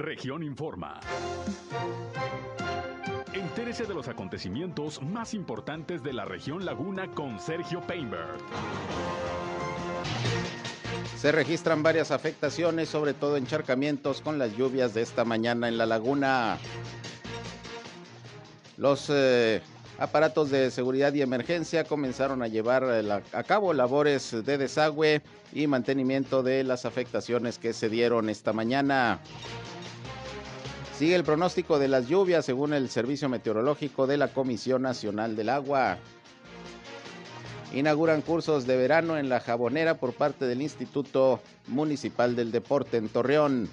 Región Informa. Entérese de los acontecimientos más importantes de la región Laguna con Sergio Painberg. Se registran varias afectaciones, sobre todo encharcamientos con las lluvias de esta mañana en la laguna. Los eh, aparatos de seguridad y emergencia comenzaron a llevar eh, a cabo labores de desagüe y mantenimiento de las afectaciones que se dieron esta mañana. Sigue el pronóstico de las lluvias según el Servicio Meteorológico de la Comisión Nacional del Agua. Inauguran cursos de verano en la Jabonera por parte del Instituto Municipal del Deporte en Torreón.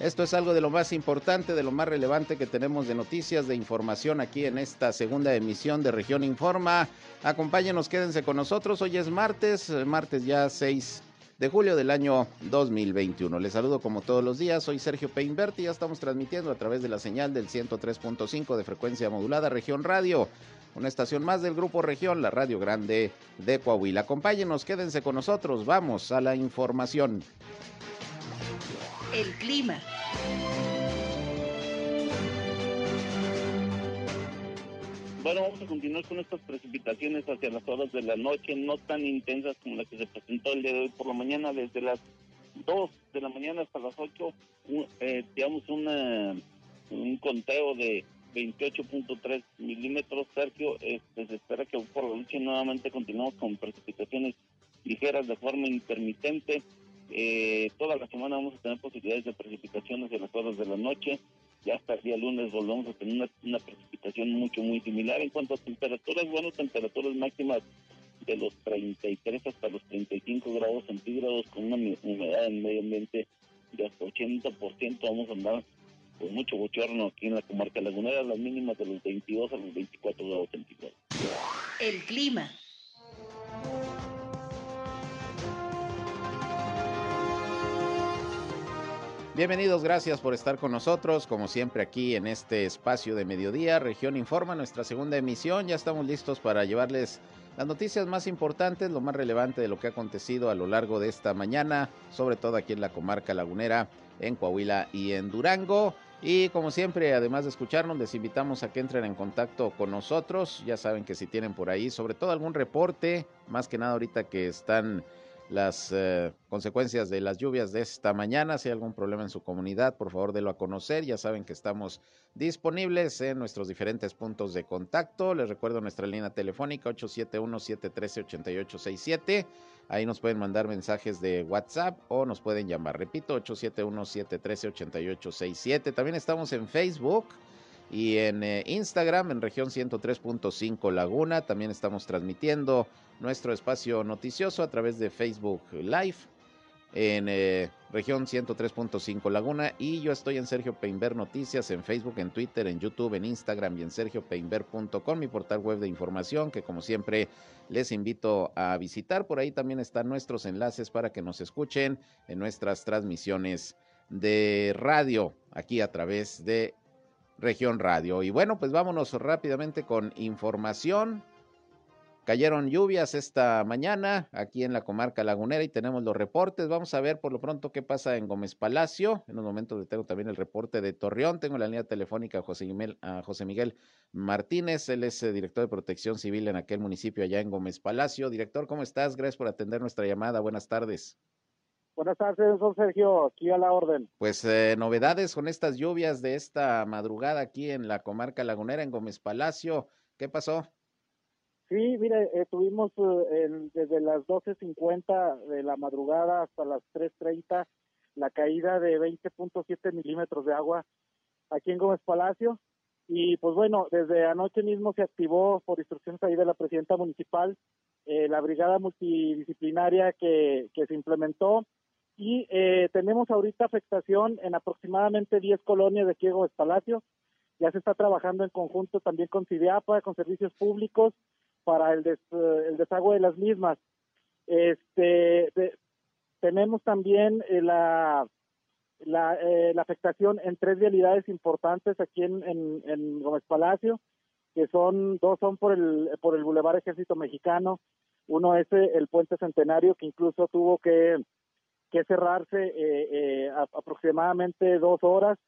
Esto es algo de lo más importante, de lo más relevante que tenemos de noticias, de información aquí en esta segunda emisión de Región Informa. Acompáñenos, quédense con nosotros. Hoy es martes, martes ya 6 de julio del año 2021. Les saludo como todos los días, soy Sergio Peinberti y ya estamos transmitiendo a través de la señal del 103.5 de frecuencia modulada Región Radio, una estación más del Grupo Región, la Radio Grande de Coahuila. Acompáñenos, quédense con nosotros, vamos a la información el clima. Bueno, vamos a continuar con estas precipitaciones hacia las horas de la noche, no tan intensas como las que se presentó el día de hoy por la mañana, desde las 2 de la mañana hasta las 8, eh, digamos un conteo de 28.3 milímetros, Sergio, este, se espera que por la noche nuevamente continuemos con precipitaciones ligeras de forma intermitente, eh, toda la semana vamos a tener posibilidades de precipitaciones en las horas de la noche. Ya hasta el día lunes volvemos a tener una, precipitación mucho, muy similar. En cuanto a temperaturas, bueno, temperaturas máximas de los 33 hasta los 35 grados centígrados con una humedad en medio ambiente de hasta 80%. Vamos a andar con mucho bochorno aquí en la comarca lagunera, las mínimas de los 22 a los 24 grados centígrados. El clima. Bienvenidos, gracias por estar con nosotros, como siempre aquí en este espacio de mediodía, Región Informa, nuestra segunda emisión. Ya estamos listos para llevarles las noticias más importantes, lo más relevante de lo que ha acontecido a lo largo de esta mañana, sobre todo aquí en la comarca lagunera, en Coahuila y en Durango. Y como siempre, además de escucharnos, les invitamos a que entren en contacto con nosotros. Ya saben que si tienen por ahí, sobre todo algún reporte, más que nada ahorita que están las eh, consecuencias de las lluvias de esta mañana. Si hay algún problema en su comunidad, por favor, délo a conocer. Ya saben que estamos disponibles en nuestros diferentes puntos de contacto. Les recuerdo nuestra línea telefónica 871-713-8867. Ahí nos pueden mandar mensajes de WhatsApp o nos pueden llamar. Repito, 871-713-8867. También estamos en Facebook y en eh, Instagram en región 103.5 Laguna. También estamos transmitiendo nuestro espacio noticioso a través de Facebook Live en eh, región 103.5 Laguna y yo estoy en Sergio Peinber Noticias en Facebook, en Twitter, en YouTube, en Instagram y en sergiopeinber.com, mi portal web de información que como siempre les invito a visitar. Por ahí también están nuestros enlaces para que nos escuchen en nuestras transmisiones de radio aquí a través de región radio. Y bueno, pues vámonos rápidamente con información Cayeron lluvias esta mañana aquí en la comarca lagunera y tenemos los reportes. Vamos a ver por lo pronto qué pasa en Gómez Palacio. En un momento tengo también el reporte de Torreón. Tengo la línea telefónica a José Miguel, a José Miguel Martínez. Él es eh, director de protección civil en aquel municipio allá en Gómez Palacio. Director, ¿cómo estás? Gracias por atender nuestra llamada. Buenas tardes. Buenas tardes, don Sergio. Aquí a la orden. Pues eh, novedades con estas lluvias de esta madrugada aquí en la comarca lagunera en Gómez Palacio. ¿Qué pasó? Sí, mire, eh, tuvimos eh, desde las 12.50 de la madrugada hasta las 3.30 la caída de 20.7 milímetros de agua aquí en Gómez Palacio. Y pues bueno, desde anoche mismo se activó por instrucciones ahí de la presidenta municipal eh, la brigada multidisciplinaria que, que se implementó y tenemos ahorita afectación en aproximadamente 10 colonias de aquí en Gómez Palacio. Ya se está trabajando en conjunto también con CIDEAPA, con servicios públicos para el, el desagüe de las mismas. Este, tenemos también eh, eh, la, afectación en tres vialidades importantes aquí en, en, Gómez Palacio, que son, dos son por el, por el Boulevard Ejército Mexicano, uno es eh, el Puente Centenario, que incluso tuvo que, que cerrarse eh, eh, aproximadamente dos horas,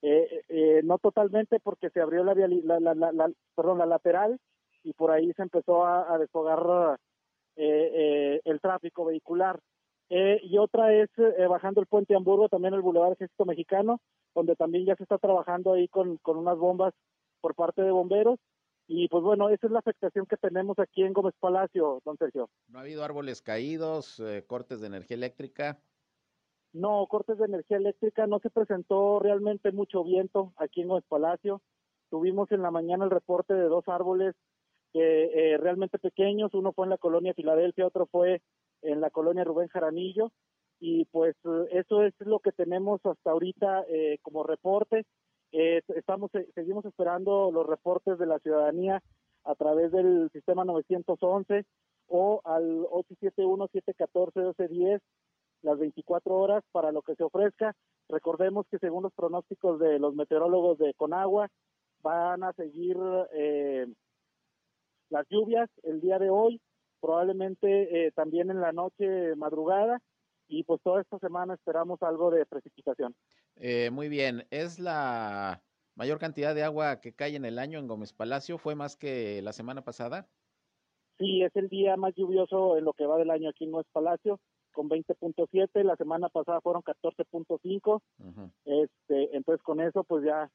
eh, no totalmente porque se abrió la, la, la, perdón, la lateral y por ahí se empezó a, a desfogar el tráfico vehicular. y otra es bajando el puente Hamburgo, también el Boulevard Ejército Mexicano, donde también ya se está trabajando ahí con, con unas bombas por parte de bomberos y pues bueno, esa es la afectación que tenemos aquí en Gómez Palacio, don Sergio. ¿No ha habido árboles caídos, eh, cortes de energía eléctrica? No, cortes de energía eléctrica, no se presentó realmente mucho viento aquí en Gómez Palacio. Tuvimos en la mañana el reporte de dos árboles eh, realmente pequeños, uno fue en la colonia Filadelfia, otro fue en la colonia Rubén Jaramillo, y pues eso es lo que tenemos hasta ahorita eh, como reporte. Eh, estamos, eh, seguimos esperando los reportes de la ciudadanía a través del sistema 911 o al 871-714-1210 las 24 horas para lo que se ofrezca. Recordemos que según los pronósticos de los meteorólogos de Conagua, van a seguir eh, las lluvias el día de hoy, probablemente también en la noche madrugada, y pues toda esta semana esperamos algo de precipitación. Eh, muy bien, ¿es la mayor cantidad de agua que cae en el año en Gómez Palacio? ¿Fue más que la semana pasada? Sí, es el día más lluvioso en lo que va del año aquí en Gómez Palacio, con 20.7, la semana pasada fueron 14.5, este, entonces con eso pues ya,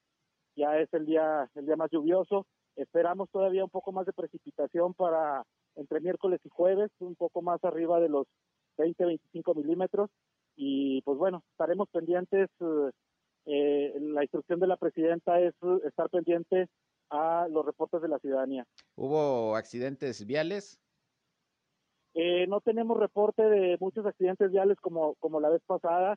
ya es el día, el día más lluvioso. Esperamos todavía un poco más de precipitación para entre miércoles y jueves, un poco más arriba de los 20, 25 milímetros. Y pues bueno, estaremos pendientes. Eh, la instrucción de la presidenta es estar pendiente a los reportes de la ciudadanía. ¿Hubo accidentes viales? Eh, no tenemos reporte de muchos accidentes viales como, como la vez pasada,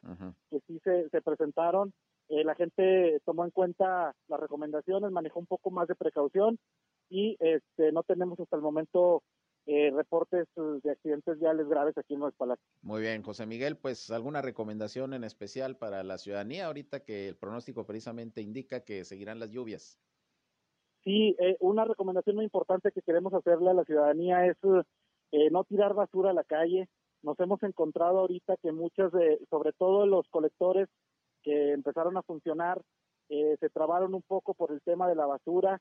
que sí se, se presentaron. Eh, la gente tomó en cuenta las recomendaciones, manejó un poco más de precaución y este, no tenemos hasta el momento eh, reportes eh, de accidentes viales graves aquí en Nueva Palacio. Muy bien, José Miguel, pues alguna recomendación en especial para la ciudadanía ahorita que el pronóstico precisamente indica que seguirán las lluvias. Sí, eh, una recomendación muy importante que queremos hacerle a la ciudadanía es no tirar basura a la calle. Nos hemos encontrado ahorita que muchas, de, sobre todo los colectores que empezaron a funcionar, se trabaron un poco por el tema de la basura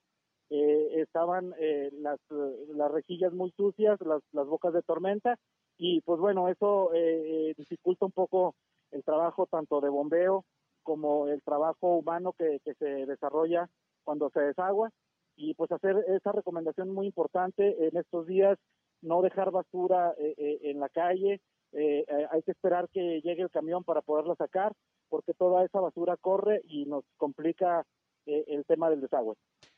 eh, estaban eh, las, las rejillas muy sucias, las, bocas de tormenta, y pues bueno, eso eh, dificulta un poco el trabajo tanto de bombeo como el trabajo humano que, se desarrolla cuando se desagua, y pues hacer esa recomendación muy importante en estos días, no dejar basura en la calle, hay que esperar que llegue el camión para poderla sacar, porque toda esa basura corre y nos complica el tema del desagüe.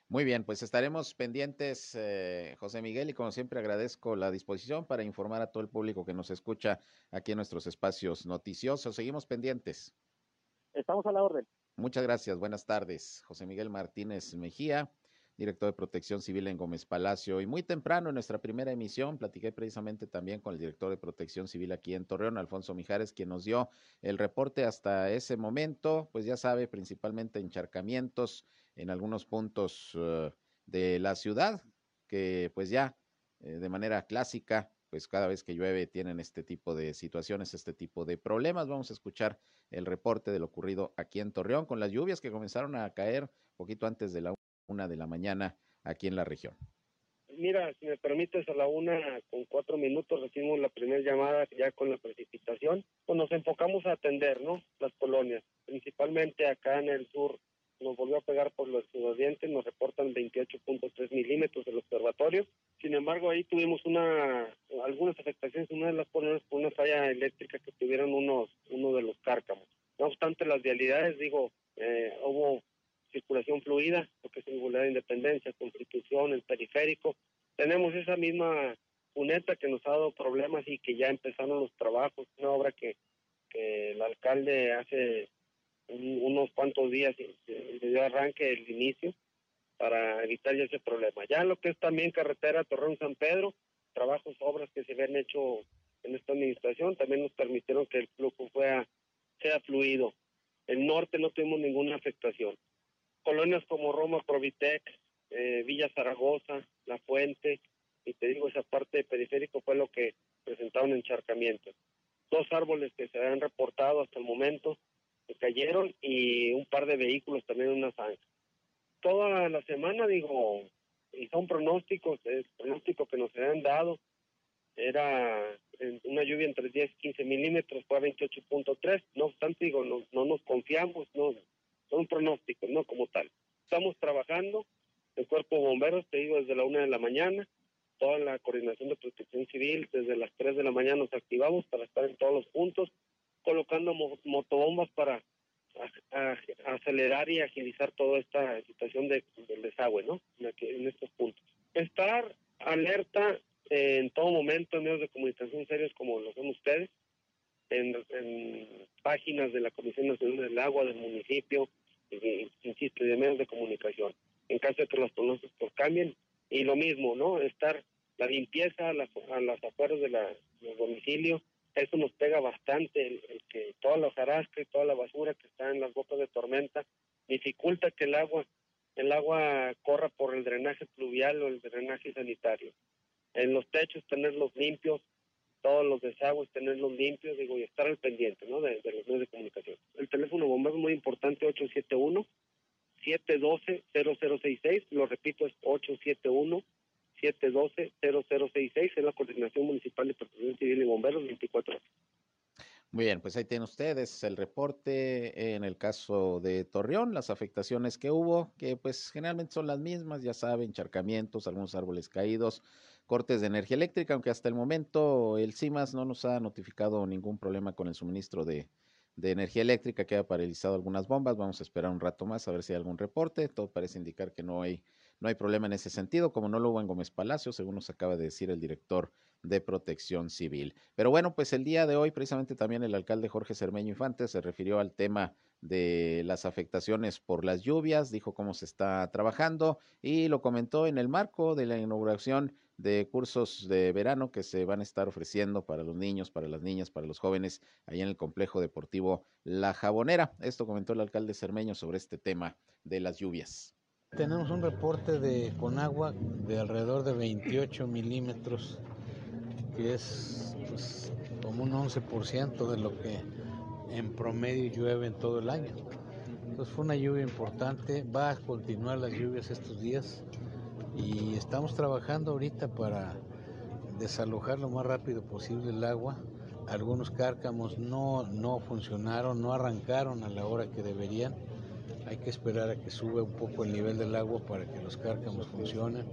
Muy bien, pues estaremos pendientes, eh, José Miguel, y como siempre agradezco la disposición para informar a todo el público que nos escucha aquí en nuestros espacios noticiosos. Seguimos pendientes. Estamos a la orden. Muchas gracias. Buenas tardes. José Miguel Martínez Mejía, director de Protección Civil en Gómez Palacio. Y muy temprano en nuestra primera emisión platiqué precisamente también con el director de Protección Civil aquí en Torreón, Alfonso Mijares, quien nos dio el reporte hasta ese momento. Pues ya sabe, principalmente encharcamientos en algunos puntos eh, de la ciudad, que pues ya eh, de manera clásica, pues cada vez que llueve tienen este tipo de situaciones, este tipo de problemas. Vamos a escuchar el reporte de lo ocurrido aquí en Torreón con las lluvias que comenzaron a caer poquito antes de la una de la mañana aquí en la región. Mira, si me permites, a la una con cuatro minutos recibimos la primera llamada ya con la precipitación. Pues nos enfocamos a atender, ¿no? Las colonias, principalmente acá en el sur nos volvió a pegar por los dientes, nos reportan 28.3 milímetros del observatorio. Sin embargo, ahí tuvimos una algunas afectaciones, una de las por una falla eléctrica que tuvieron unos uno de los cárcamos. No obstante, las vialidades, digo, eh, hubo circulación fluida, lo que es singularidad de independencia, constitución, el periférico. Tenemos esa misma cuneta que nos ha dado problemas y que ya empezaron los trabajos, una obra que, que el alcalde hace unos cuantos días se dio arranque el inicio para evitar ese problema. Ya lo que es también carretera Torreón San Pedro, trabajos, obras que se habían hecho en esta administración, también nos permitieron que el flujo fuera, sea fluido. El norte no tuvimos ninguna afectación. Colonias como Roma, Provitec, eh, Villa Zaragoza, La Fuente, y te digo, esa parte periférico fue lo que presentaron encharcamientos. dos árboles que se han reportado hasta el momento cayeron y un par de vehículos también en una zanja. Toda la semana, digo, y son pronósticos, el pronóstico que nos han dado era una lluvia entre 10 y 15 milímetros, fue a 28.3, no obstante, digo, no, no nos confiamos, no, son pronósticos, no como tal. Estamos trabajando, el cuerpo de bomberos, te digo, desde la una de la mañana, toda la coordinación de protección civil, desde las 3 de la mañana nos activamos para estar en todos los puntos, colocando motobombas para acelerar y agilizar toda esta situación de, del desagüe, ¿no? En, estos puntos. Estar alerta en todo momento en medios de comunicación serios como lo son ustedes, en, páginas de la Comisión Nacional del Agua, del municipio, insisto, y de medios de comunicación. En caso de que los pronósticos cambien, y lo mismo, ¿no? Estar la limpieza a las, afueras de la, del domicilio, eso nos pega bastante, el, que toda la hojarasca y toda la basura que está en las bocas de tormenta dificulta que el agua el agua corra por el drenaje pluvial o el drenaje sanitario. En los techos tenerlos limpios, todos los desagües tenerlos limpios, digo, y estar al pendiente, ¿no? De, los medios de comunicación. El teléfono bombero es muy importante, 871 712 0066, lo repito, es 871 712-0066, es la Coordinación Municipal de Protección Civil y Bomberos, 24 horas. Muy bien, pues ahí tienen ustedes el reporte en el caso de Torreón, las afectaciones que hubo, que pues generalmente son las mismas, ya saben, charcamientos, algunos árboles caídos, cortes de energía eléctrica, aunque hasta el momento el CIMAS no nos ha notificado ningún problema con el suministro de, de energía eléctrica, que ha paralizado algunas bombas, vamos a esperar un rato más a ver si hay algún reporte, todo parece indicar que no hay no hay problema en ese sentido, como no lo hubo en Gómez Palacio, según nos acaba de decir el director de Protección Civil. Pero bueno, pues el día de hoy, precisamente también el alcalde Jorge Cermeño Infante se refirió al tema de las afectaciones por las lluvias, dijo cómo se está trabajando y lo comentó en el marco de la inauguración de cursos de verano que se van a estar ofreciendo para los niños, para las niñas, para los jóvenes, allá en el complejo deportivo La Jabonera. Esto comentó el alcalde Cermeño sobre este tema de las lluvias. Tenemos un reporte de Conagua de alrededor de 28 milímetros, que es pues, como un 11% de lo que en promedio llueve en todo el año. Entonces fue una lluvia importante, va a continuar las lluvias estos días y estamos trabajando ahorita para desalojar lo más rápido posible el agua. Algunos cárcamos no, no funcionaron, no arrancaron a la hora que deberían hay que esperar a que suba un poco el nivel del agua para que los cárcamos funcionen.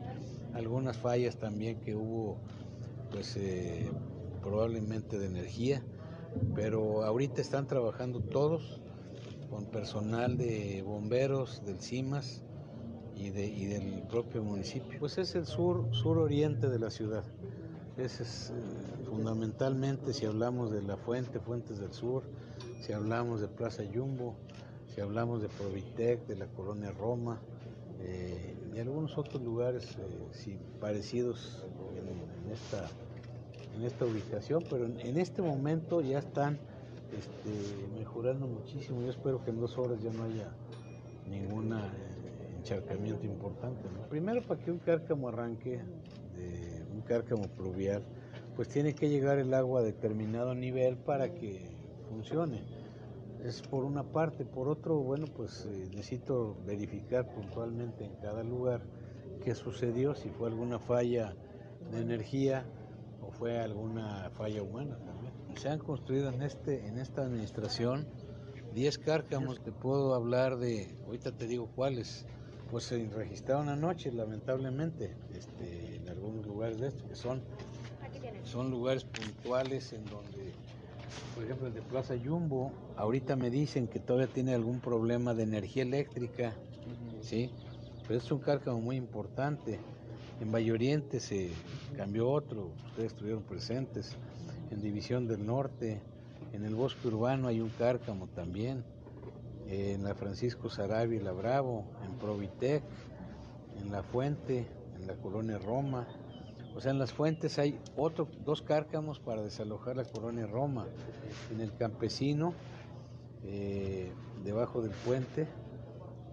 Algunas fallas también que hubo, pues eh, probablemente de energía, pero ahorita están trabajando todos con personal de bomberos, del CIMAS y, de, y del propio municipio. Pues es el sur, suroriente de la ciudad. Ese es eh, fundamentalmente si hablamos de la fuente, Fuentes del Sur, si hablamos de Plaza Yumbo, si hablamos de Provitec, de la colonia Roma eh, y algunos otros lugares eh, parecidos en, esta, en esta ubicación, pero en, este momento ya están este, mejorando muchísimo. Yo espero que en dos horas ya no haya ningún eh, encharcamiento importante. Primero, para que un cárcamo arranque, un cárcamo pluvial, pues tiene que llegar el agua a determinado nivel para que funcione es por una parte. Por otro, bueno, pues eh, necesito verificar puntualmente en cada lugar qué sucedió, si fue alguna falla de energía o fue alguna falla humana también. Se han construido en, este, en esta administración 10 cárcamos, te puedo hablar de, ahorita te digo cuáles, pues se registraron anoche, lamentablemente, este, en algunos lugares de estos, que son, son lugares puntuales en donde por ejemplo, el de Plaza Jumbo, ahorita me dicen que todavía tiene algún problema de energía eléctrica, ¿sí? Pero es un cárcamo muy importante. En Valle Oriente se cambió otro, ustedes estuvieron presentes. En División del Norte, en el bosque urbano hay un cárcamo también. En la Francisco Sarabia y la Bravo, en Provitec, en La Fuente, en la colonia Roma, o sea, en las fuentes hay otros dos cárcamos para desalojar la colonia Roma. En el campesino, eh, debajo del puente,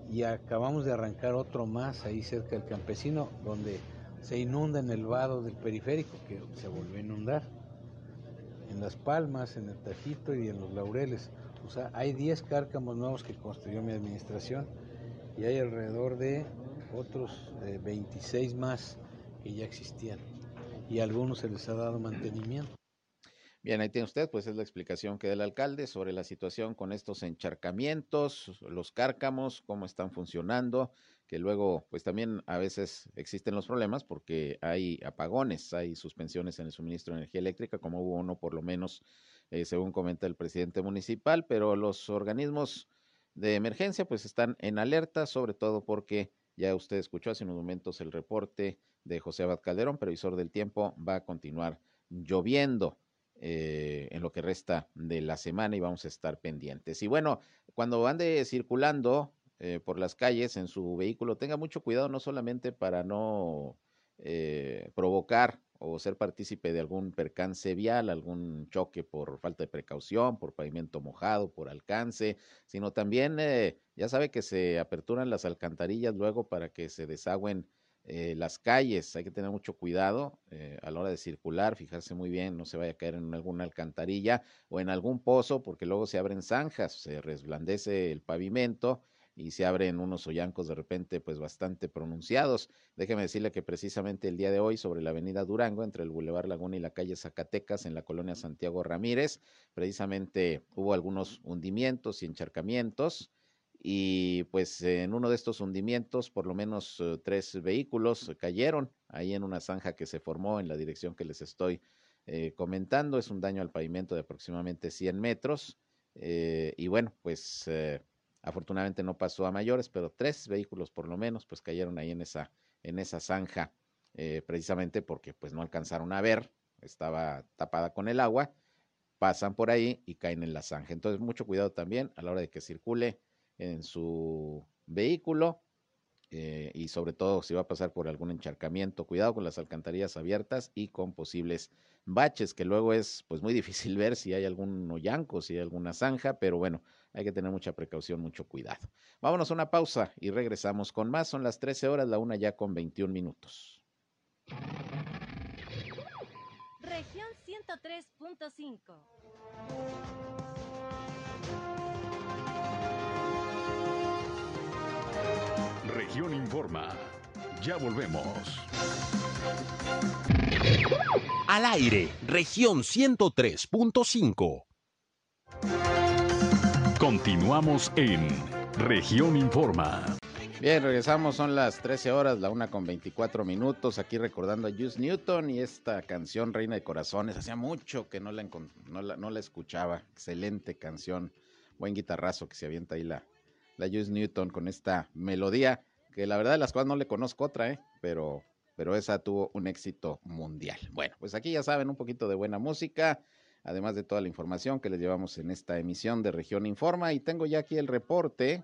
y acabamos de arrancar otro más ahí cerca del campesino, donde se inunda en el vado del periférico, que se volvió a inundar. en Las Palmas, en el Tajito y en los Laureles. O sea, hay 10 cárcamos nuevos que construyó mi administración y hay alrededor de otros 26 más que ya existían y a algunos se les ha dado mantenimiento. Bien, ahí tiene usted, pues es la explicación que da el alcalde sobre la situación con estos encharcamientos, los cárcamos, cómo están funcionando, que luego, pues también a veces existen los problemas porque hay apagones, hay suspensiones en el suministro de energía eléctrica, como hubo uno por lo menos, eh, según comenta el presidente municipal, pero los organismos de emergencia pues están en alerta, sobre todo porque ya usted escuchó hace unos momentos el reporte de José Abad Calderón, previsor del tiempo, va a continuar lloviendo. Eh, en lo que resta de la semana y vamos a estar pendientes. Y bueno, cuando ande circulando eh, por las calles en su vehículo, tenga mucho cuidado no solamente para no eh, provocar o ser partícipe de algún percance vial, algún choque por falta de precaución, por pavimento mojado, por alcance, sino también ya sabe que se aperturan las alcantarillas luego para que se desagüen eh, las calles, hay que tener mucho cuidado eh, a la hora de circular, fijarse muy bien, no se vaya a caer en alguna alcantarilla o en algún pozo, porque luego se abren zanjas, se resblandece el pavimento y se abren unos hoyancos de repente pues bastante pronunciados. Déjeme decirle que precisamente el día de hoy sobre la avenida Durango, entre el Boulevard Laguna y la calle Zacatecas, en la colonia Santiago Ramírez, precisamente hubo algunos hundimientos y encharcamientos y pues en uno de estos hundimientos por lo menos eh, tres vehículos cayeron ahí en una zanja que se formó en la dirección que les estoy eh, comentando. Es un daño al pavimento de aproximadamente 100 metros eh, y bueno, pues afortunadamente no pasó a mayores, pero tres vehículos por lo menos pues cayeron ahí en esa, en esa zanja precisamente porque pues no alcanzaron a ver, estaba tapada con el agua, pasan por ahí y caen en la zanja. Entonces mucho cuidado también a la hora de que circule en su vehículo eh, y sobre todo si va a pasar por algún encharcamiento, cuidado con las alcantarillas abiertas y con posibles baches, que luego es pues muy difícil ver si hay algún hoyanco, si hay alguna zanja, pero bueno, hay que tener mucha precaución, mucho cuidado. Vámonos a una pausa y regresamos con más. Son las 13 horas, la una ya con 21 minutos. Región 103.5 Región Informa. Ya volvemos. Al aire, región 103.5. Continuamos en región Informa. Bien, regresamos, son las 13 horas, la una con 24 minutos, aquí recordando a Juice Newton y esta canción Reina de Corazones. Hacía mucho que no la, no la, no la escuchaba. Excelente canción, buen guitarrazo que se avienta ahí la, la Juice Newton con esta melodía, que la verdad de las cuales no le conozco otra, ¿eh? pero, pero esa tuvo un éxito mundial. Bueno, pues aquí ya saben un poquito de buena música, además de toda la información que les llevamos en esta emisión de Región Informa, y tengo ya aquí el reporte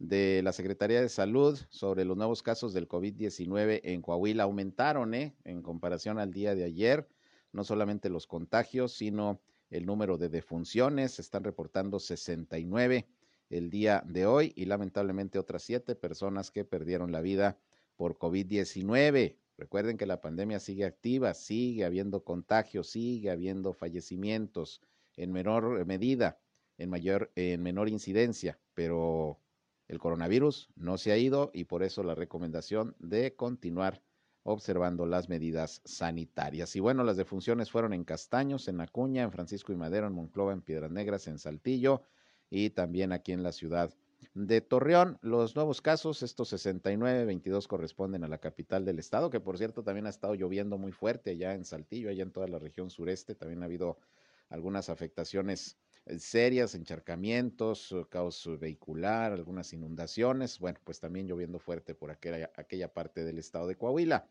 de la Secretaría de Salud sobre los nuevos casos del COVID-19 en Coahuila aumentaron ¿eh? en comparación al día de ayer, no solamente los contagios, sino el número de defunciones, se están reportando 69 el día de hoy y lamentablemente otras siete personas que perdieron la vida por COVID-19. Recuerden que la pandemia sigue activa, sigue habiendo contagios, sigue habiendo fallecimientos en menor medida, en mayor, en menor incidencia, pero el coronavirus no se ha ido y por eso la recomendación de continuar observando las medidas sanitarias. Y bueno, las defunciones fueron en Castaños, en Acuña, en Francisco y Madero, en Monclova, en Piedras Negras, en Saltillo, y también aquí en la ciudad de Torreón. Los nuevos casos, estos 69, 22 corresponden a la capital del estado, que por cierto también ha estado lloviendo muy fuerte allá en Saltillo, allá en toda la región sureste. También ha habido algunas afectaciones eh, serias, encharcamientos, caos vehicular, algunas inundaciones. Bueno, pues también lloviendo fuerte por aquella, aquella parte del estado de Coahuila.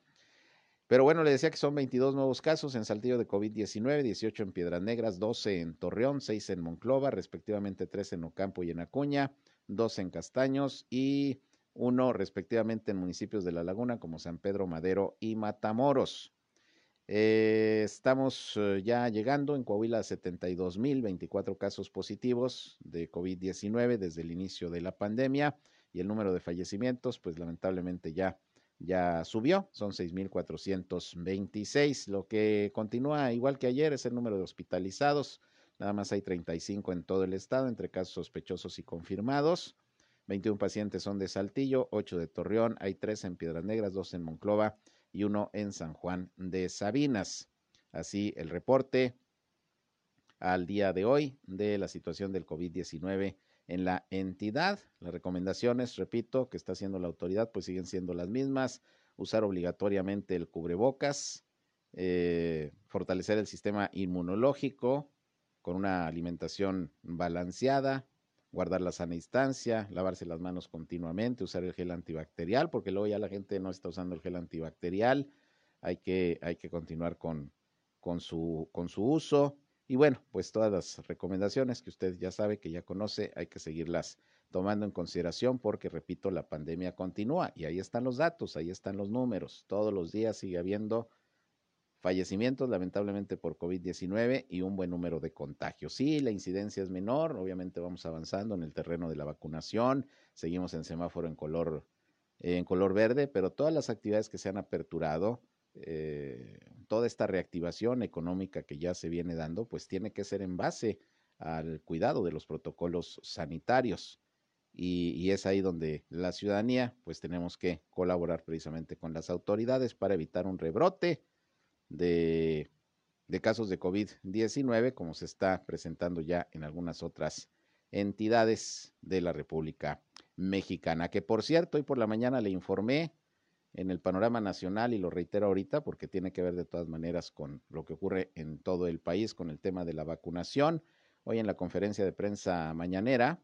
Pero bueno, le decía que son 22 nuevos casos en Saltillo de COVID-19, 18 en Piedras Negras, 12 en Torreón, 6 en Monclova, respectivamente 3 en Ocampo y en Acuña, 2 en Castaños y 1 respectivamente en municipios de La Laguna como San Pedro Madero y Matamoros. Eh, estamos eh, ya llegando en Coahuila a 72.024 casos positivos de COVID-19 desde el inicio de la pandemia y el número de fallecimientos, pues lamentablemente ya ya subió, son 6.426. Lo que continúa igual que ayer es el número de hospitalizados. Nada más hay 35 en todo el estado entre casos sospechosos y confirmados. 21 pacientes son de Saltillo, 8 de Torreón, hay 3 en Piedras Negras, 2 en Monclova y 1 en San Juan de Sabinas. Así el reporte al día de hoy de la situación del COVID-19 en la entidad. Las recomendaciones, repito, que está haciendo la autoridad, pues siguen siendo las mismas. Usar obligatoriamente el cubrebocas, eh, fortalecer el sistema inmunológico con una alimentación balanceada, guardar la sana distancia, lavarse las manos continuamente, usar el gel antibacterial, porque luego ya la gente no está usando el gel antibacterial. Hay que, hay que continuar con, con, su, con su uso y bueno, pues todas las recomendaciones que usted ya sabe, que ya conoce, hay que seguirlas tomando en consideración porque, repito, la pandemia continúa y ahí están los datos, ahí están los números. Todos los días sigue habiendo fallecimientos, lamentablemente por COVID-19 y un buen número de contagios. Sí, la incidencia es menor, obviamente vamos avanzando en el terreno de la vacunación, seguimos en semáforo en color, en color verde, pero todas las actividades que se han aperturado, eh, toda esta reactivación económica que ya se viene dando, pues tiene que ser en base al cuidado de los protocolos sanitarios. Y, es ahí donde la ciudadanía, pues tenemos que colaborar precisamente con las autoridades para evitar un rebrote de, de casos de COVID-19, como se está presentando ya en algunas otras entidades de la República Mexicana. Que por cierto, hoy por la mañana le informé en el panorama nacional y lo reitero ahorita porque tiene que ver de todas maneras con lo que ocurre en todo el país con el tema de la vacunación. Hoy en la conferencia de prensa mañanera,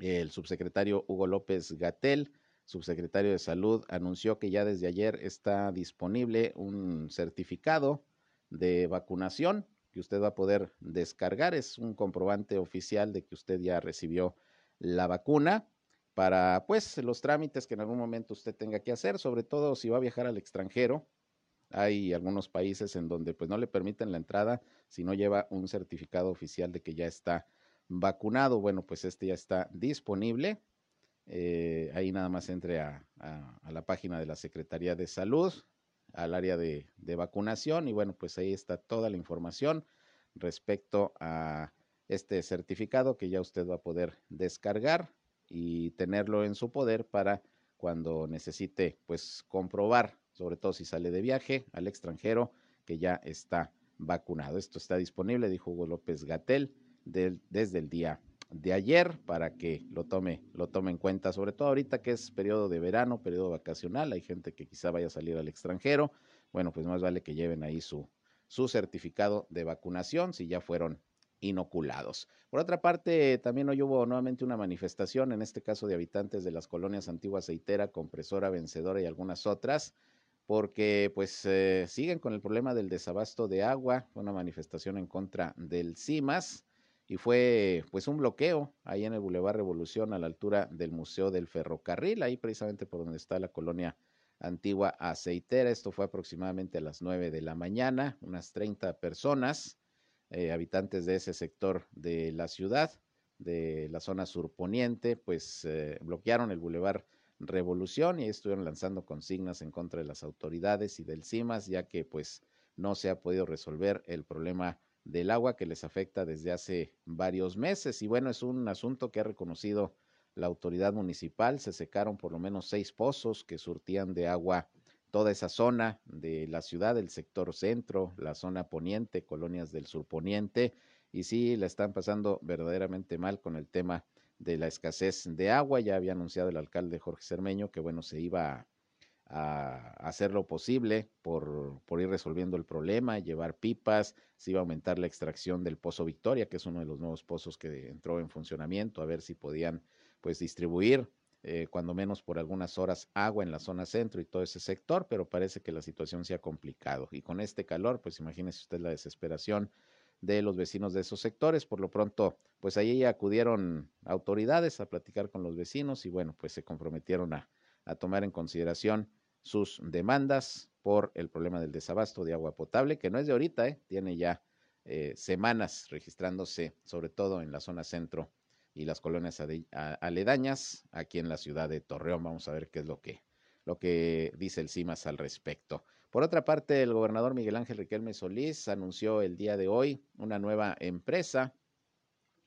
el subsecretario Hugo López Gatel, subsecretario de Salud, anunció que ya desde ayer está disponible un certificado de vacunación que usted va a poder descargar. Es un comprobante oficial de que usted ya recibió la vacuna para pues los trámites que en algún momento usted tenga que hacer, sobre todo si va a viajar al extranjero. Hay algunos países en donde pues no le permiten la entrada si no lleva un certificado oficial de que ya está vacunado. Bueno, pues este ya está disponible. Eh, ahí nada más entre a, la página de la Secretaría de Salud, al área de, de vacunación y bueno, pues ahí está toda la información respecto a este certificado que ya usted va a poder descargar y tenerlo en su poder para cuando necesite pues comprobar, sobre todo si sale de viaje al extranjero, que ya está vacunado. Esto está disponible, dijo Hugo López Gatel, desde el día de ayer para que lo tome, lo tome en cuenta, sobre todo ahorita que es periodo de verano, periodo vacacional, hay gente que quizá vaya a salir al extranjero, bueno, pues más vale que lleven ahí su, su certificado de vacunación si ya fueron inoculados. Por otra parte, también hoy hubo nuevamente una manifestación, en este caso de habitantes de las colonias Antigua Aceitera, Compresora, Vencedora y algunas otras, porque pues eh, siguen con el problema del desabasto de agua, una manifestación en contra del CIMAS y fue pues un bloqueo ahí en el Boulevard Revolución a la altura del Museo del Ferrocarril, ahí precisamente por donde está la colonia Antigua Aceitera. Esto fue aproximadamente a las nueve de la mañana, unas 30 personas eh, habitantes de ese sector de la ciudad, de la zona surponiente, pues eh, bloquearon el bulevar Revolución y estuvieron lanzando consignas en contra de las autoridades y del CIMAS, ya que pues no se ha podido resolver el problema del agua que les afecta desde hace varios meses. Y bueno, es un asunto que ha reconocido la autoridad municipal. Se secaron por lo menos seis pozos que surtían de agua toda esa zona de la ciudad, el sector centro, la zona poniente, colonias del surponiente, y sí la están pasando verdaderamente mal con el tema de la escasez de agua. Ya había anunciado el alcalde Jorge Cermeño que, bueno, se iba a, hacer lo posible por, por, ir resolviendo el problema, llevar pipas, se iba a aumentar la extracción del Pozo Victoria, que es uno de los nuevos pozos que entró en funcionamiento, a ver si podían pues distribuir eh, cuando menos por algunas horas, agua en la zona centro y todo ese sector, pero parece que la situación se ha complicado. Y con este calor, pues imagínese usted la desesperación de los vecinos de esos sectores. Por lo pronto, pues ahí acudieron autoridades a platicar con los vecinos y bueno, pues se comprometieron a, tomar en consideración sus demandas por el problema del desabasto de agua potable, que no es de ahorita, ¿eh? tiene ya eh, semanas registrándose, sobre todo en la zona centro y las colonias aledañas aquí en la ciudad de Torreón. Vamos a ver qué es lo que, lo que dice el CIMAS al respecto. Por otra parte, el gobernador Miguel Ángel Riquelme Solís anunció el día de hoy una nueva empresa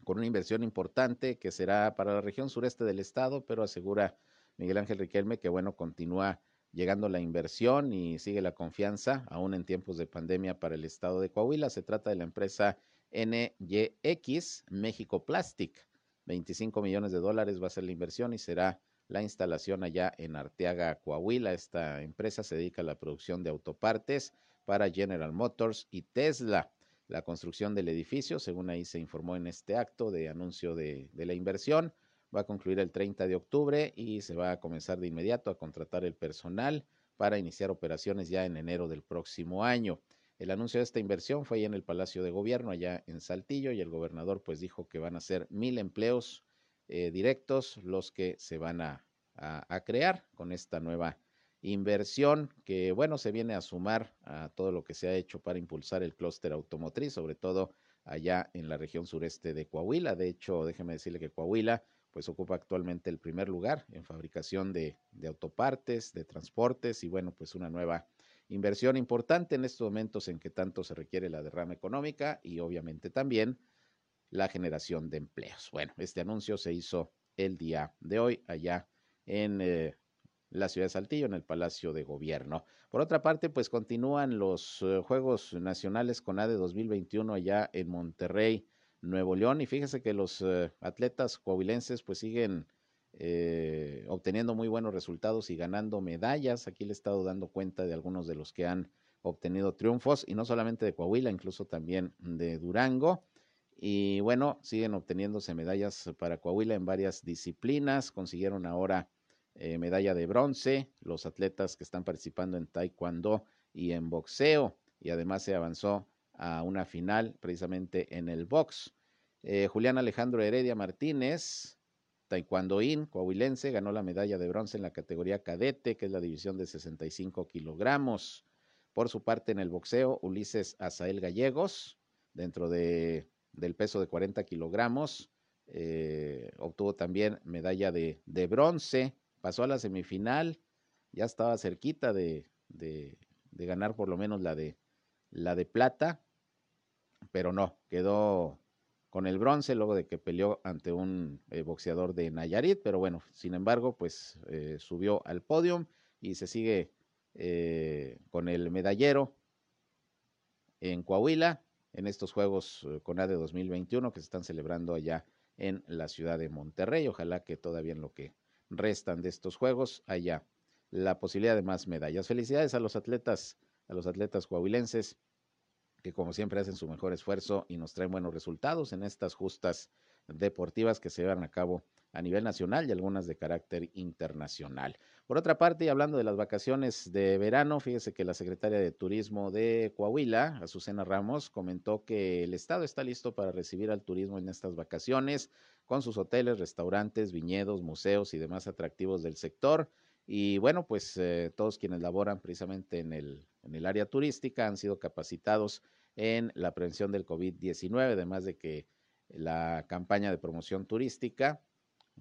con una inversión importante que será para la región sureste del estado, pero asegura Miguel Ángel Riquelme que bueno, continúa llegando la inversión y sigue la confianza aún en tiempos de pandemia para el estado de Coahuila. Se trata de la empresa NYX México Plastic. 25 millones de dólares va a ser la inversión y será la instalación allá en Arteaga, Coahuila. Esta empresa se dedica a la producción de autopartes para General Motors y Tesla. La construcción del edificio, según ahí se informó en este acto de anuncio de, de la inversión, va a concluir el 30 de octubre y se va a comenzar de inmediato a contratar el personal para iniciar operaciones ya en enero del próximo año. El anuncio de esta inversión fue ahí en el Palacio de Gobierno, allá en Saltillo, y el gobernador pues dijo que van a ser mil empleos eh, directos los que se van a, a, crear con esta nueva inversión que, bueno, se viene a sumar a todo lo que se ha hecho para impulsar el clúster automotriz, sobre todo allá en la región sureste de Coahuila. De hecho, déjeme decirle que Coahuila pues ocupa actualmente el primer lugar en fabricación de, de autopartes, de transportes y bueno, pues una nueva inversión importante en estos momentos en que tanto se requiere la derrama económica y obviamente también la generación de empleos. Bueno, este anuncio se hizo el día de hoy allá en eh, la ciudad de Saltillo, en el Palacio de Gobierno. Por otra parte, pues continúan los eh, Juegos Nacionales con ADE 2021 allá en Monterrey, Nuevo León. Y fíjese que los eh, atletas coahuilenses pues siguen obteniendo muy buenos resultados y ganando medallas. Aquí le he estado dando cuenta de algunos de los que han obtenido triunfos y no solamente de Coahuila, incluso también de Durango. Y bueno, siguen obteniéndose medallas para Coahuila en varias disciplinas. Consiguieron ahora eh, medalla de bronce los atletas que están participando en taekwondo y en boxeo. Y además se avanzó a una final precisamente en el box. Eh, Julián Alejandro Heredia Martínez, taekwondoín coahuilense, ganó la medalla de bronce en la categoría cadete, que es la división de 65 kilogramos. Por su parte, en el boxeo, Ulises Azael Gallegos, dentro de del peso de 40 kilogramos. Eh, obtuvo también medalla de, de, bronce, pasó a la semifinal, ya estaba cerquita de, de, de, ganar por lo menos la de, la de plata, pero no, quedó con el bronce luego de que peleó ante un eh, boxeador de Nayarit, pero bueno, sin embargo, pues eh, subió al podio y se sigue con el medallero en Coahuila, en estos Juegos eh, CONADE 2021 que se están celebrando allá en la ciudad de Monterrey. Ojalá que todavía en lo que restan de estos Juegos haya la posibilidad de más medallas. Felicidades a los atletas, a los atletas coahuilenses que como siempre hacen su mejor esfuerzo y nos traen buenos resultados en estas justas deportivas que se llevan a cabo a nivel nacional y algunas de carácter internacional. Por otra parte, y hablando de las vacaciones de verano, fíjese que la secretaria de Turismo de Coahuila, Azucena Ramos, comentó que el Estado está listo para recibir al turismo en estas vacaciones, con sus hoteles, restaurantes, viñedos, museos y demás atractivos del sector. Y bueno, pues eh, todos quienes laboran precisamente en el, en el área turística han sido capacitados en la prevención del COVID-19, además de que la campaña de promoción turística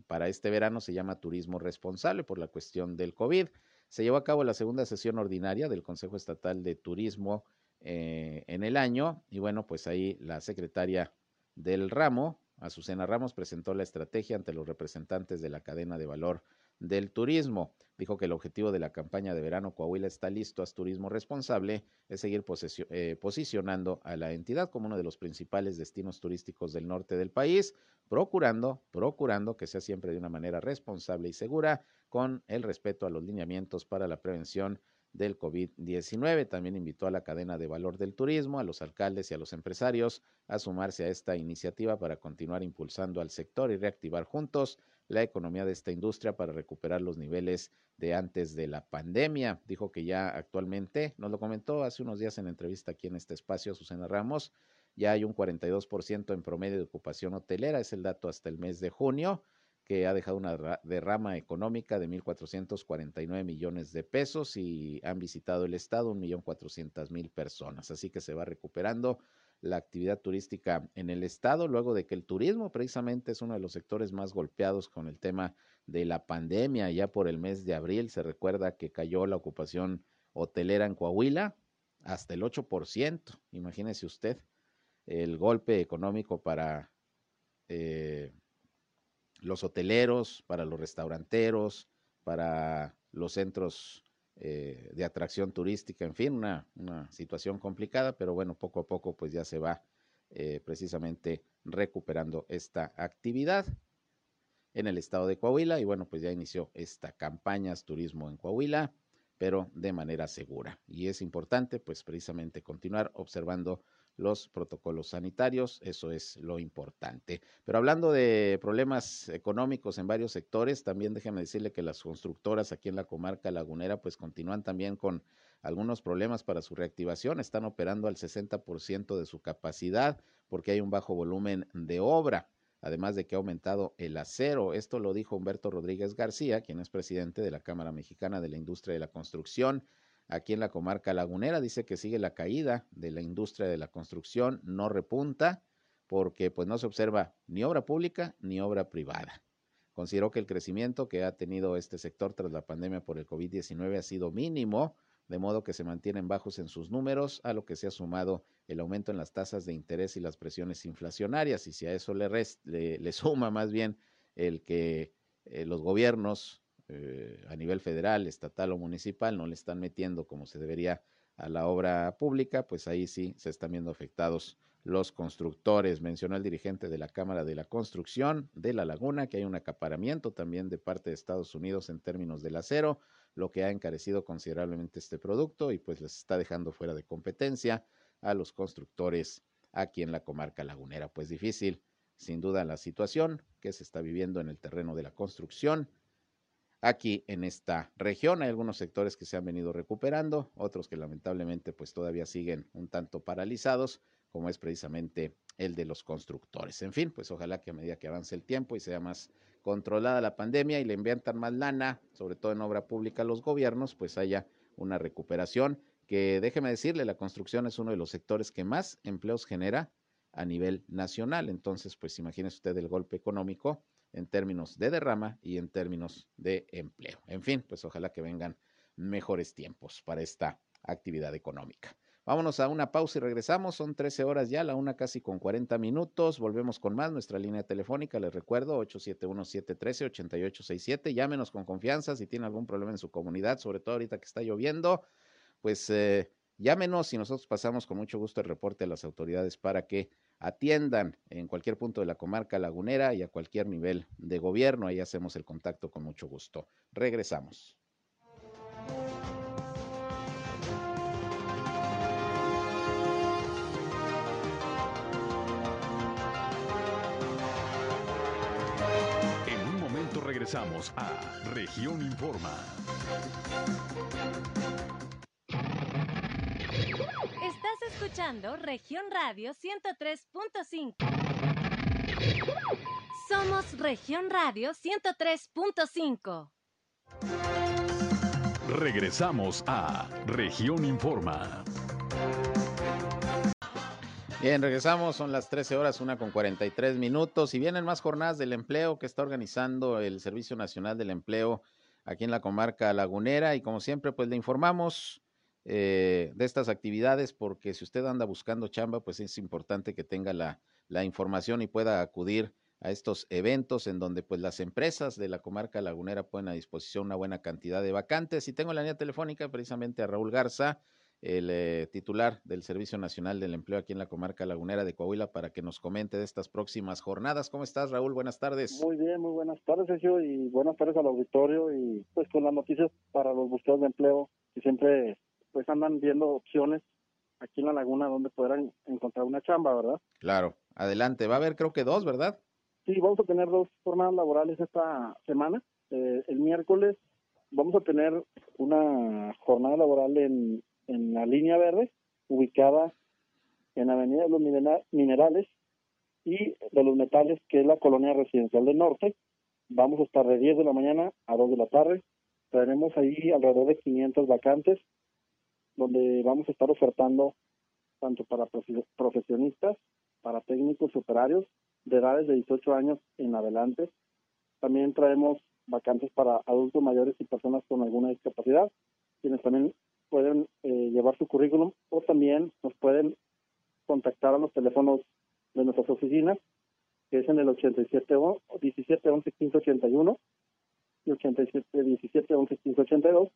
para este verano se llama Turismo Responsable por la cuestión del COVID. Se llevó a cabo la segunda sesión ordinaria del Consejo Estatal de Turismo eh, en el año y bueno, pues ahí la secretaria del ramo, Azucena Ramos, presentó la estrategia ante los representantes de la cadena de valor del turismo. Dijo que el objetivo de la campaña de verano Coahuila está listo a turismo responsable es seguir eh, posicionando a la entidad como uno de los principales destinos turísticos del norte del país, procurando, procurando que sea siempre de una manera responsable y segura con el respeto a los lineamientos para la prevención del COVID-19. También invitó a la cadena de valor del turismo, a los alcaldes y a los empresarios a sumarse a esta iniciativa para continuar impulsando al sector y reactivar juntos la economía de esta industria para recuperar los niveles de antes de la pandemia. Dijo que ya actualmente, nos lo comentó hace unos días en entrevista aquí en este espacio, Susana Ramos, ya hay un 42% en promedio de ocupación hotelera, es el dato hasta el mes de junio que ha dejado una derrama económica de 1.449 millones de pesos y han visitado el estado 1.400.000 personas. Así que se va recuperando la actividad turística en el estado, luego de que el turismo precisamente es uno de los sectores más golpeados con el tema de la pandemia. Ya por el mes de abril se recuerda que cayó la ocupación hotelera en Coahuila hasta el 8%. Imagínese usted el golpe económico para eh, los hoteleros, para los restauranteros, para los centros eh, de atracción turística, en fin, una, situación complicada, pero bueno, poco a poco pues ya se va eh, precisamente recuperando esta actividad en el estado de Coahuila y bueno, pues ya inició esta campaña Turismo en Coahuila, pero de manera segura. Y es importante pues precisamente continuar observando los protocolos sanitarios, eso es lo importante. Pero hablando de problemas económicos en varios sectores, también déjeme decirle que las constructoras aquí en la comarca lagunera pues continúan también con algunos problemas para su reactivación, están operando al 60% de su capacidad porque hay un bajo volumen de obra además de que ha aumentado el acero. Esto lo dijo Humberto Rodríguez García, quien es presidente de la Cámara Mexicana de la Industria de la Construcción aquí en la comarca lagunera. Dice que sigue la caída de la industria de la construcción, no repunta porque pues no se observa ni obra pública ni obra privada. Consideró que el crecimiento que ha tenido este sector tras la pandemia por el COVID-19 ha sido mínimo, de modo que se mantienen bajos en sus números, a lo que se ha sumado el aumento en las tasas de interés y las presiones inflacionarias. Y si a eso le, le, suma más bien el que eh, los gobiernos eh, a nivel federal, estatal o municipal no le están metiendo como se debería a la obra pública, pues ahí sí se están viendo afectados los constructores. Mencionó el dirigente de la Cámara de la Construcción de La Laguna que hay un acaparamiento también de parte de Estados Unidos en términos del acero, lo que ha encarecido considerablemente este producto y pues les está dejando fuera de competencia a los constructores aquí en la comarca lagunera. Pues difícil, sin duda, la situación que se está viviendo en el terreno de la construcción aquí en esta región. Hay algunos sectores que se han venido recuperando, otros que lamentablemente pues todavía siguen un tanto paralizados, como es precisamente el de los constructores. En fin, pues ojalá que a medida que avance el tiempo y sea más controlada la pandemia y le tan más lana, sobre todo en obra pública a los gobiernos, pues haya una recuperación que déjeme decirle, la construcción es uno de los sectores que más empleos genera a nivel nacional. Entonces, pues imagínese usted el golpe económico en términos de derrama y en términos de empleo. En fin, pues ojalá que vengan mejores tiempos para esta actividad económica. Vámonos a una pausa y regresamos. Son 13 horas ya, la una casi con 40 minutos. Volvemos con más. Nuestra línea telefónica, les recuerdo, 871-713-8867. Llámenos con confianza si tiene algún problema en su comunidad, sobre todo ahorita que está lloviendo. Pues eh, llámenos y nosotros pasamos con mucho gusto el reporte a las autoridades para que atiendan en cualquier punto de la comarca lagunera y a cualquier nivel de gobierno. Ahí hacemos el contacto con mucho gusto. Regresamos. En un momento regresamos a Región Informa. Escuchando Región Radio 103.5. Somos Región Radio 103.5. Regresamos a Región Informa. Bien, regresamos, son las 13 horas, una con 43 minutos y vienen más jornadas del empleo que está organizando el Servicio Nacional del Empleo aquí en la comarca lagunera y como siempre pues le informamos eh, de estas actividades, porque si usted anda buscando chamba, pues es importante que tenga la, la información y pueda acudir a estos eventos en donde pues las empresas de la comarca lagunera ponen a disposición una buena cantidad de vacantes. Y tengo la línea telefónica precisamente a Raúl Garza, el eh, titular del Servicio Nacional del Empleo aquí en la comarca lagunera de Coahuila, para que nos comente de estas próximas jornadas. ¿Cómo estás, Raúl? Buenas tardes. Muy bien, muy buenas tardes, Sergio, y buenas tardes al auditorio y pues con las noticias para los buscadores de empleo que siempre pues andan viendo opciones aquí en la laguna donde podrán encontrar una chamba, ¿verdad? Claro, adelante. Va a haber creo que dos, ¿verdad? Sí, vamos a tener dos jornadas laborales esta semana. Eh, el miércoles vamos a tener una jornada laboral en, en la línea verde, ubicada en Avenida de los Minerales y de los Metales, que es la colonia residencial del norte. Vamos a estar de 10 de la mañana a 2 de la tarde. Tenemos ahí alrededor de 500 vacantes donde vamos a estar ofertando tanto para profesionistas, para técnicos operarios de edades de 18 años en adelante. También traemos vacantes para adultos mayores y personas con alguna discapacidad, quienes también pueden eh, llevar su currículum o también nos pueden contactar a los teléfonos de nuestras oficinas, que es en el 87 17 11 15 81 y 87 17 11 15 82.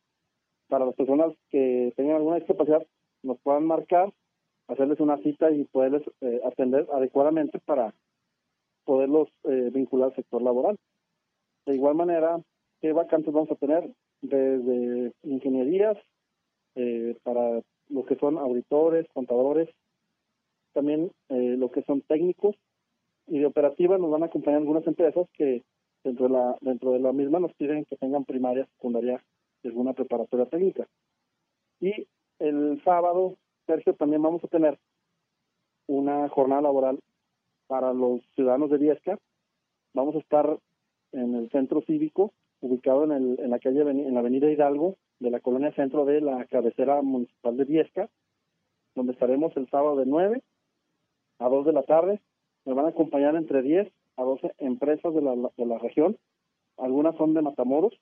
Para las personas que tengan alguna discapacidad, nos puedan marcar, hacerles una cita y poderles eh, atender adecuadamente para poderlos eh, vincular al sector laboral. De igual manera, ¿qué vacantes vamos a tener? Desde ingenierías, eh, para lo que son auditores, contadores, también eh, lo que son técnicos y de operativa nos van a acompañar algunas empresas que dentro de la dentro de la misma nos piden que tengan primaria, secundaria y alguna preparatoria técnica. Y el sábado, Sergio, también vamos a tener una jornada laboral para los ciudadanos de Viesca. Vamos a estar en el centro cívico, ubicado en, el, en la calle en la avenida Hidalgo, de la colonia centro de la cabecera municipal de Viesca, donde estaremos el sábado de 9 a 2 de la tarde. Me van a acompañar entre 10 a 12 empresas de la, de la región. Algunas son de Matamoros,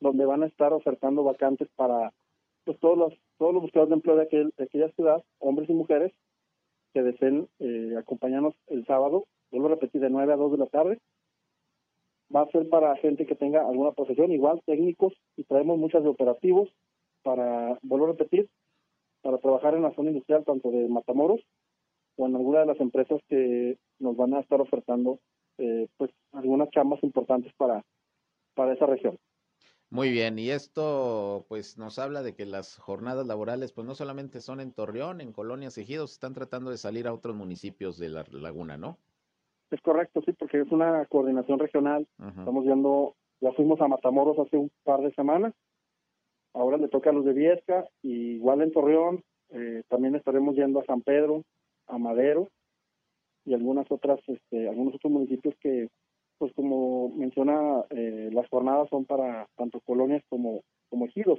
donde van a estar ofertando vacantes para pues todos los todos los buscadores de empleo de, aquel, de aquella ciudad, hombres y mujeres, que deseen eh, acompañarnos el sábado. Vuelvo a repetir, de 9 a 2 de la tarde va a ser para gente que tenga alguna profesión, igual técnicos, y traemos muchas de operativos para, vuelvo a repetir, para trabajar en la zona industrial tanto de Matamoros o en alguna de las empresas que nos van a estar ofertando eh, pues algunas chambas importantes para, para esa región. Muy bien, y esto pues nos habla de que las jornadas laborales pues no solamente son en Torreón, en Colonias Ejidos, están tratando de salir a otros municipios de la laguna, ¿no? Es correcto, sí, porque es una coordinación regional. Estamos viendo, ya fuimos a Matamoros hace un par de semanas, ahora le toca a los de Viesca, y igual en Torreón, eh, también estaremos yendo a San Pedro, a Madero, y algunas otras, este, algunos otros municipios que, pues como menciona, eh, las jornadas son para tanto colonias como, como ejidos.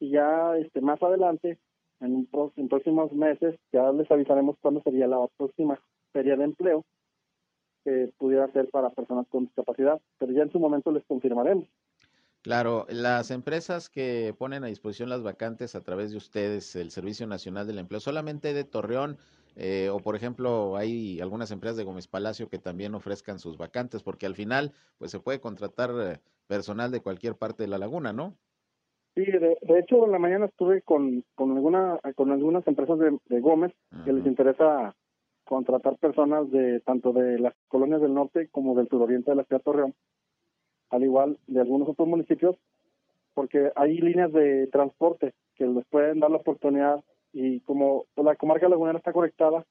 Y ya este, más adelante, en, en próximos meses, ya les avisaremos cuándo sería la próxima feria de empleo, que pudiera ser para personas con discapacidad, pero ya en su momento les confirmaremos. Claro, las empresas que ponen a disposición las vacantes a través de ustedes, el Servicio Nacional del Empleo, solamente de Torreón, eh, o por ejemplo, hay algunas empresas de Gómez Palacio que también ofrezcan sus vacantes, porque al final, pues se puede contratar eh, personal de cualquier parte de la laguna, ¿no? Sí, de, hecho, en la mañana estuve con, con, alguna, con algunas empresas de, Gómez que les interesa contratar personas de tanto de las colonias del norte como del suroriente de la ciudad de Torreón, al igual de algunos otros municipios, porque hay líneas de transporte que les pueden dar la oportunidad y como la comarca lagunera está conectada,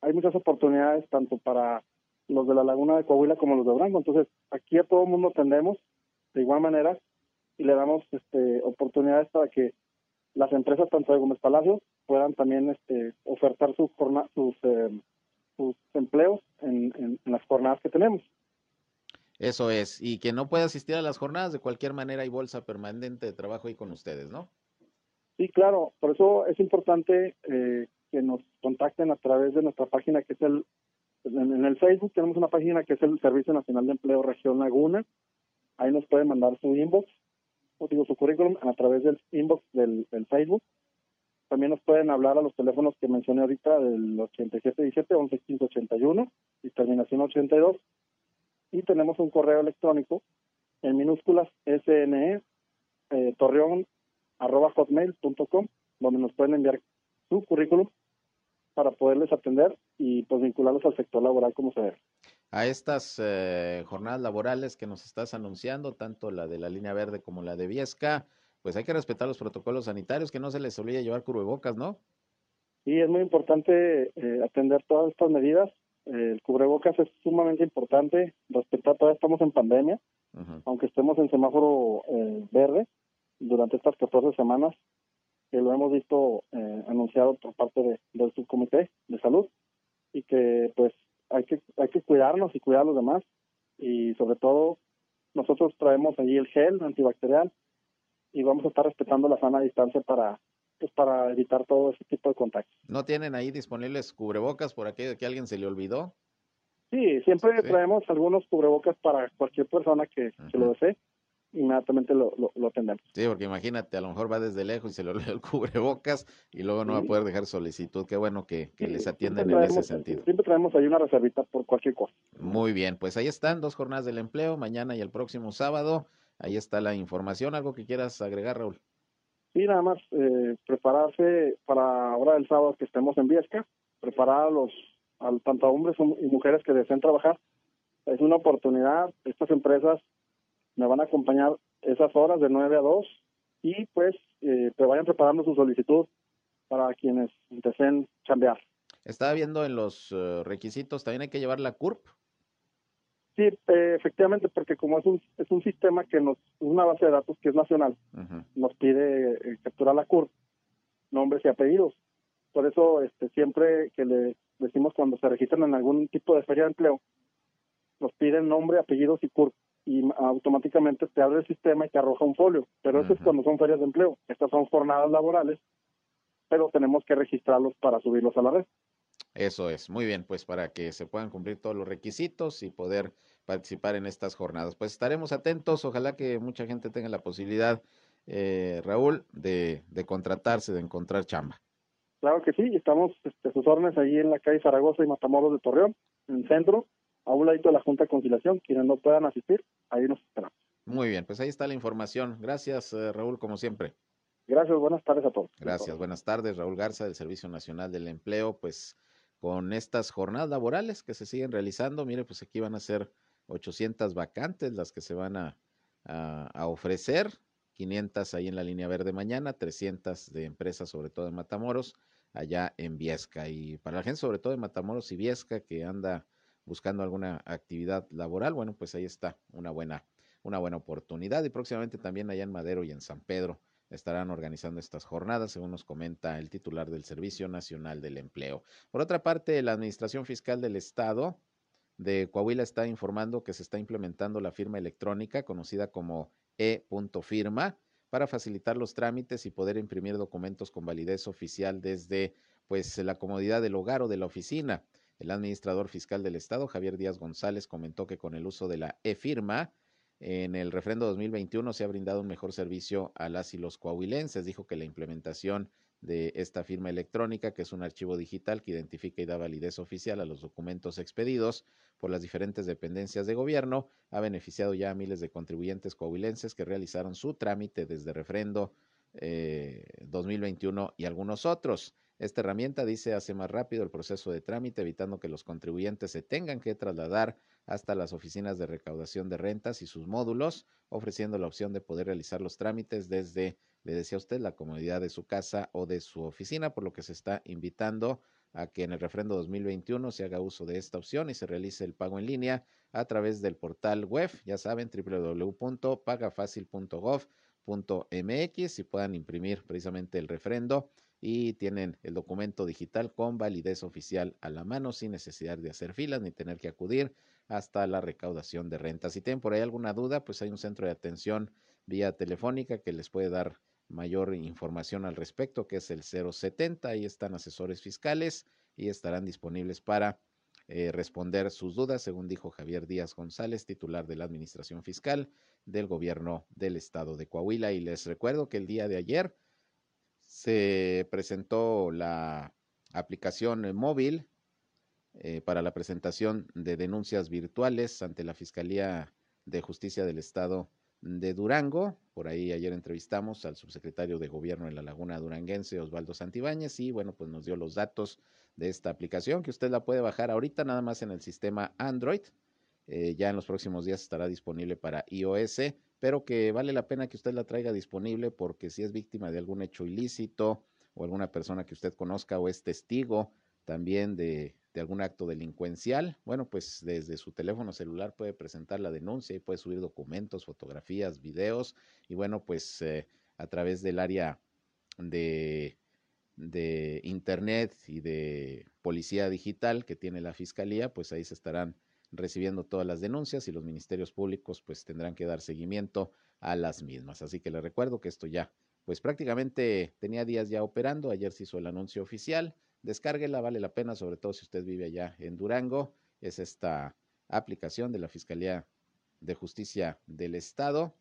hay muchas oportunidades tanto para los de la laguna de Coahuila como los de Durango. Entonces, aquí a todo el mundo atendemos de igual manera y le damos este, oportunidades para que las empresas tanto de Gómez Palacio puedan también este, ofertar sus, sus, eh, sus empleos en, en, las jornadas que tenemos. Eso es, y que no pueda asistir a las jornadas, de cualquier manera hay bolsa permanente de trabajo ahí con ustedes, ¿no? Sí, claro, por eso es importante eh, que nos contacten a través de nuestra página que es el, en, el Facebook tenemos una página que es el Servicio Nacional de Empleo Región Laguna, ahí nos pueden mandar su inbox, o digo su currículum a través del inbox del Facebook también nos pueden hablar a los teléfonos que mencioné ahorita del 8717 111581 y terminación 82. Y tenemos un correo electrónico en minúsculas sne eh, torreón arroba hotmail.com donde nos pueden enviar su currículum para poderles atender y pues vincularlos al sector laboral como se debe. A estas eh, jornadas laborales que nos estás anunciando, tanto la de la línea verde como la de Viesca, pues hay que respetar los protocolos sanitarios, que no se les olvide llevar cubrebocas, ¿no? Sí, es muy importante eh, atender todas estas medidas. el cubrebocas es sumamente importante, respetar, todavía estamos en pandemia, aunque estemos en semáforo eh, verde durante estas 14 semanas, que lo hemos visto eh, anunciado por parte de, del subcomité de salud, y que pues hay que, hay que cuidarnos y cuidar a los demás, y sobre todo nosotros traemos allí el gel antibacterial, y vamos a estar respetando la sana distancia para, pues para evitar todo ese tipo de contactos. ¿No tienen ahí disponibles cubrebocas por aquello que alguien se le olvidó? Sí, siempre traemos algunos cubrebocas para cualquier persona que, lo desee. Inmediatamente lo, lo, tendremos. Sí, porque imagínate, a lo mejor va desde lejos y se le olvida el cubrebocas y luego no va a poder dejar solicitud. Qué bueno que, les atienden en ese sentido. Siempre traemos ahí una reservita por cualquier cosa. Muy bien, pues ahí están dos jornadas del empleo, mañana y el próximo sábado. Ahí está la información. ¿Algo que quieras agregar, Raúl? Sí, nada más eh, prepararse para ahora del sábado que estemos en Viesca, preparar a los, tanto a hombres y mujeres que deseen trabajar. Es una oportunidad, estas empresas me van a acompañar esas horas de 9 a 2 y pues eh, te vayan preparando su solicitud para quienes deseen chambear. Estaba viendo en los eh, requisitos, también hay que llevar la CURP. Sí, eh, efectivamente, porque como es un, es un sistema que nos, es una base de datos que es nacional, nos pide eh, capturar la CURP, nombres y apellidos. Por eso este, siempre que le decimos cuando se registran en algún tipo de feria de empleo, nos piden nombre, apellidos y CURP y automáticamente te abre el sistema y te arroja un folio. Pero eso es cuando son ferias de empleo. Estas son jornadas laborales, pero tenemos que registrarlos para subirlos a la red. Eso es, muy bien, pues para que se puedan cumplir todos los requisitos y poder participar en estas jornadas. Pues estaremos atentos, ojalá que mucha gente tenga la posibilidad, eh, Raúl, de, de, contratarse, de encontrar chamba. Claro que sí, estamos este, sus órdenes ahí en la calle Zaragoza y Matamoros de Torreón, en el centro, a un ladito de la Junta de Conciliación, quienes no puedan asistir, ahí nos esperamos. Muy bien, pues ahí está la información. Gracias, eh, Raúl, como siempre. Gracias, buenas tardes a todos. Gracias, buenas tardes, Raúl Garza del Servicio Nacional del Empleo, pues con estas jornadas laborales que se siguen realizando. Mire, pues aquí van a ser 800 vacantes las que se van a, a, ofrecer, 500 ahí en la línea verde mañana, 300 de empresas, sobre todo en Matamoros, allá en Viesca. Y para la gente, sobre todo en Matamoros y Viesca, que anda buscando alguna actividad laboral, bueno, pues ahí está una buena, una buena oportunidad. Y próximamente también allá en Madero y en San Pedro estarán organizando estas jornadas, según nos comenta el titular del Servicio Nacional del Empleo. Por otra parte, la Administración Fiscal del Estado de Coahuila está informando que se está implementando la firma electrónica conocida como e.firma para facilitar los trámites y poder imprimir documentos con validez oficial desde pues la comodidad del hogar o de la oficina. El administrador fiscal del estado, Javier Díaz González, comentó que con el uso de la e-firma en el refrendo 2021 se ha brindado un mejor servicio a las y los coahuilenses. Dijo que la implementación de esta firma electrónica, que es un archivo digital que identifica y da validez oficial a los documentos expedidos por las diferentes dependencias de gobierno, ha beneficiado ya a miles de contribuyentes coahuilenses que realizaron su trámite desde refrendo 2021 eh, y algunos otros. Esta herramienta dice hace más rápido el proceso de trámite, evitando que los contribuyentes se tengan que trasladar hasta las oficinas de recaudación de rentas y sus módulos, ofreciendo la opción de poder realizar los trámites desde, le decía usted, la comodidad de su casa o de su oficina, por lo que se está invitando a que en el refrendo 2021 se haga uso de esta opción y se realice el pago en línea a través del portal web, ya saben, www.pagafacil.gov.mx y puedan imprimir precisamente el refrendo y tienen el documento digital con validez oficial a la mano sin necesidad de hacer filas ni tener que acudir hasta la recaudación de rentas. Si tienen por ahí alguna duda, pues hay un centro de atención vía telefónica que les puede dar mayor información al respecto, que es el 070. Ahí están asesores fiscales y estarán disponibles para eh, responder sus dudas, según dijo Javier Díaz González, titular de la Administración Fiscal del Gobierno del Estado de Coahuila. Y les recuerdo que el día de ayer se presentó la aplicación móvil eh, para la presentación de denuncias virtuales ante la Fiscalía de Justicia del Estado de Durango. Por ahí ayer entrevistamos al subsecretario de Gobierno en la Laguna Duranguense, Osvaldo Santibáñez, y bueno, pues nos dio los datos de esta aplicación que usted la puede bajar ahorita nada más en el sistema Android. Eh, ya en los próximos días estará disponible para iOS pero que vale la pena que usted la traiga disponible porque si es víctima de algún hecho ilícito o alguna persona que usted conozca o es testigo también de, algún acto delincuencial, bueno, pues desde su teléfono celular puede presentar la denuncia y puede subir documentos, fotografías, videos y bueno, pues eh, a través del área de, de Internet y de policía digital que tiene la Fiscalía, pues ahí se estarán recibiendo todas las denuncias y los ministerios públicos pues tendrán que dar seguimiento a las mismas. Así que les recuerdo que esto ya pues prácticamente tenía días ya operando. Ayer se hizo el anuncio oficial. Descárguela, vale la pena, sobre todo si usted vive allá en Durango. Es esta aplicación de la Fiscalía de Justicia del Estado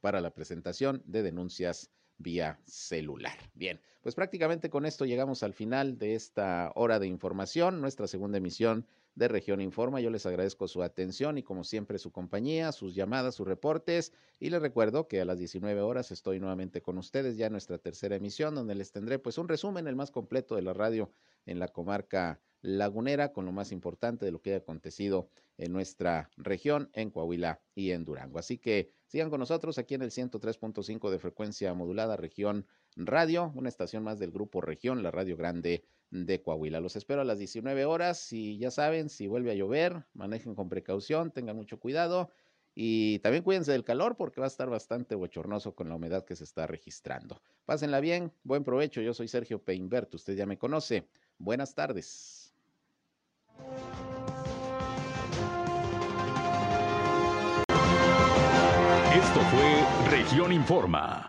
para la presentación de denuncias vía celular. Bien, pues prácticamente con esto llegamos al final de esta hora de información, nuestra segunda emisión de Región Informa. Yo les agradezco su atención y como siempre su compañía, sus llamadas, sus reportes y les recuerdo que a las 19 horas estoy nuevamente con ustedes ya en nuestra tercera emisión donde les tendré pues un resumen el más completo de la radio en la comarca lagunera con lo más importante de lo que ha acontecido en nuestra región, en Coahuila y en Durango. Así que sigan con nosotros aquí en el 103.5 de frecuencia modulada región radio, una estación más del grupo región, la radio grande de Coahuila. Los espero a las 19 horas y ya saben, si vuelve a llover, manejen con precaución, tengan mucho cuidado y también cuídense del calor porque va a estar bastante bochornoso con la humedad que se está registrando. Pásenla bien, buen provecho. Yo soy Sergio Peinberto, usted ya me conoce. Buenas tardes. Esto fue Región Informa.